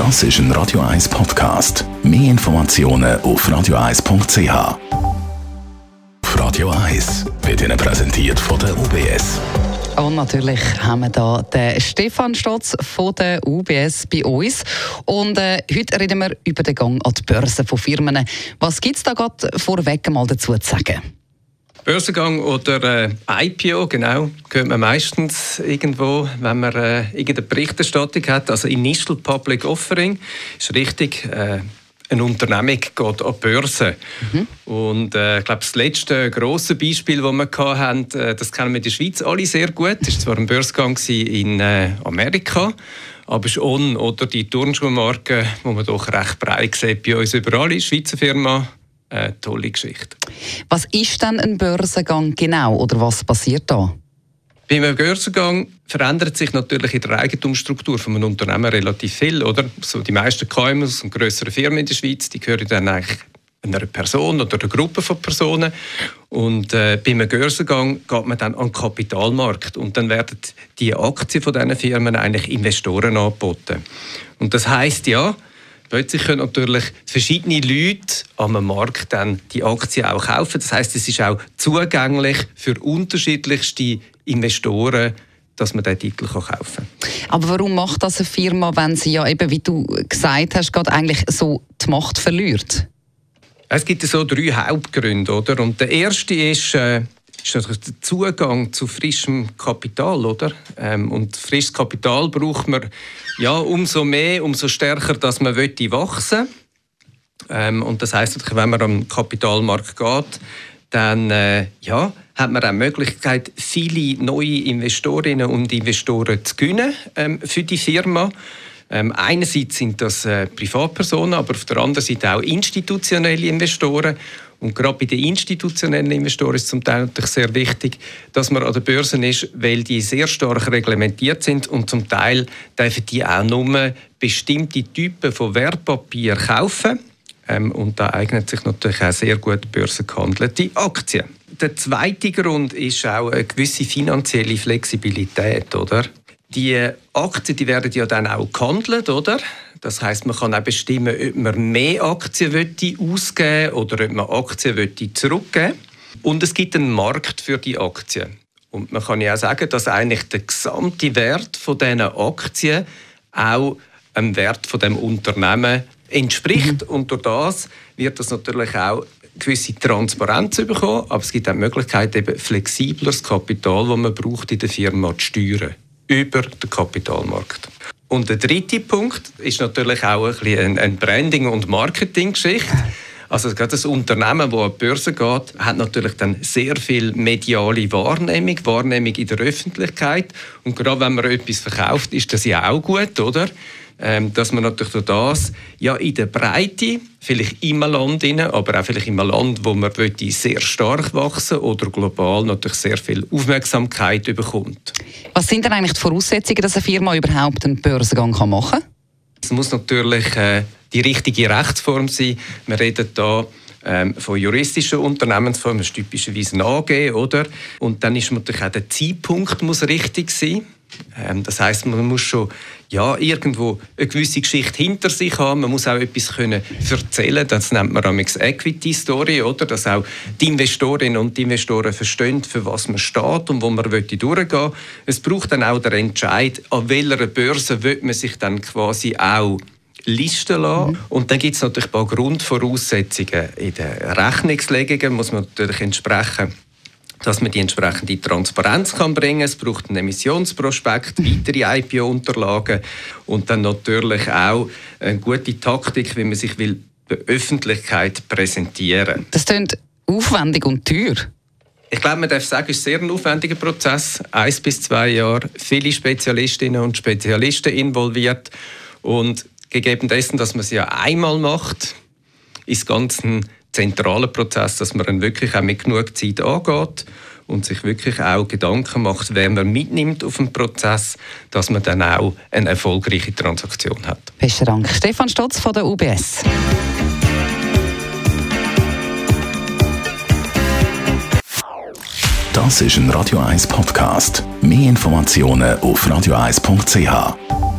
Das ist ein Radio 1 Podcast. Mehr Informationen auf radio1.ch. Auf Radio 1 wird Ihnen präsentiert von der UBS. Und natürlich haben wir da den Stefan Stotz von der UBS bei uns. Und äh, heute reden wir über den Gang an die Börse von Firmen. Was gibt es da gerade vorweg mal dazu zu sagen? Börsengang oder äh, IPO, genau, hört man meistens irgendwo, wenn man äh, irgendeine Berichterstattung hat. Also Initial Public Offering ist richtig. Äh, eine Unternehmung geht an die Börse. Mhm. Und äh, ich glaube, das letzte große Beispiel, das wir hatten, äh, das kennen wir in der Schweiz alle sehr gut. Das war zwar ein Börsengang in äh, Amerika, aber es ist On oder die Turnschuhmarke, die man doch recht breit sieht bei uns überall, ist Schweizer Firma eine tolle Geschichte. Was ist denn ein Börsengang genau oder was passiert da? Bei einem Börsengang verändert sich natürlich in der Eigentumsstruktur von einem Unternehmen relativ viel, oder? So die meisten KMUs und größere Firmen in der Schweiz, die gehören dann eigentlich einer Person oder einer Gruppe von Personen. Und äh, bei einem Börsengang geht man dann an den Kapitalmarkt und dann werden die Aktien von diesen Firmen eigentlich Investoren angeboten. Und das heißt ja, Plötzlich können natürlich verschiedene Leute am Markt dann die Aktien auch kaufen. Das heißt, es ist auch zugänglich für unterschiedlichste Investoren, dass man diesen Titel kaufen kann. Aber warum macht das eine Firma, wenn sie ja eben, wie du gesagt hast, gerade eigentlich so die Macht verliert? Es gibt so drei Hauptgründe, oder? Und der erste ist, äh, ist natürlich der Zugang zu frischem Kapital, oder? Ähm, und frisches Kapital braucht man ja umso mehr, umso stärker, dass man wachsen ähm, Und das heißt, wenn man am Kapitalmarkt geht, dann äh, ja, hat man auch die Möglichkeit, viele neue Investorinnen und Investoren zu gewinnen ähm, für die Firma. Ähm, einerseits sind das äh, Privatpersonen, aber auf der anderen Seite auch institutionelle Investoren. Und gerade bei den institutionellen Investoren ist es zum Teil natürlich sehr wichtig, dass man an der Börse ist, weil die sehr stark reglementiert sind und zum Teil dürfen die auch nur bestimmte Typen von Wertpapier kaufen. Ähm, und da eignet sich natürlich auch sehr gut börsengehandelte Aktien. Der zweite Grund ist auch eine gewisse finanzielle Flexibilität, oder? Die Aktien die werden ja dann auch gehandelt, oder? Das heißt, man kann auch bestimmen, ob man mehr Aktien ausgeben oder ob man Aktien zurückgeben Und es gibt einen Markt für die Aktien. Und man kann ja auch sagen, dass eigentlich der gesamte Wert von diesen Aktien auch dem Wert von dem Unternehmen entspricht. Mhm. Und durch das wird das natürlich auch gewisse Transparenz bekommen, aber es gibt auch die Möglichkeit, eben flexibleres Kapital, das man braucht in der Firma, zu steuern über den Kapitalmarkt. Und der dritte Punkt ist natürlich auch ein bisschen eine Branding- und Marketing-Geschichte. Also gerade das Unternehmen, das an die Börse geht, hat natürlich dann sehr viel mediale Wahrnehmung, Wahrnehmung in der Öffentlichkeit. Und gerade wenn man etwas verkauft, ist das ja auch gut, oder? Ähm, dass man natürlich durch das ja in der Breite, vielleicht im Land, rein, aber auch vielleicht im Land, wo man sehr stark wachsen oder global natürlich sehr viel Aufmerksamkeit bekommt. Was sind denn eigentlich die Voraussetzungen, dass eine Firma überhaupt einen Börsengang machen kann? Es muss natürlich äh, die richtige Rechtsform sein. Wir reden hier ähm, von juristischen Unternehmensformen, ist typischerweise ein AG, oder? Und dann ist natürlich auch der Zeitpunkt muss richtig sein. Ähm, das heißt, man muss schon ja, irgendwo eine gewisse Geschichte hinter sich haben. Man muss auch etwas können erzählen. Das nennt man amigs Equity Story, oder? Dass auch die Investorinnen und die Investoren verstehen, für was man steht und wo man durchgehen Es braucht dann auch den Entscheid, an welcher Börse will man sich dann quasi auch listen lassen. Mhm. Und dann gibt es natürlich ein paar Grundvoraussetzungen. In den Rechnungslegungen muss man natürlich entsprechen dass man die entsprechende Transparenz kann bringen kann. Es braucht einen Emissionsprospekt, weitere IPO-Unterlagen und dann natürlich auch eine gute Taktik, wie man sich will der Öffentlichkeit präsentieren. Das klingt aufwendig und teuer. Ich glaube, man darf sagen, es ist sehr ein aufwendiger Prozess. Eins bis zwei Jahre, viele Spezialistinnen und Spezialisten involviert und gegeben dessen, dass man es ja einmal macht, ist ganz ein zentraler Prozess, dass man dann wirklich auch mit genug Zeit angeht und sich wirklich auch Gedanken macht, wer man mitnimmt auf den Prozess, dass man dann auch eine erfolgreiche Transaktion hat. Besten Dank. Stefan Stotz von der UBS. Das ist ein Radio 1 Podcast. Mehr Informationen auf radio1.ch.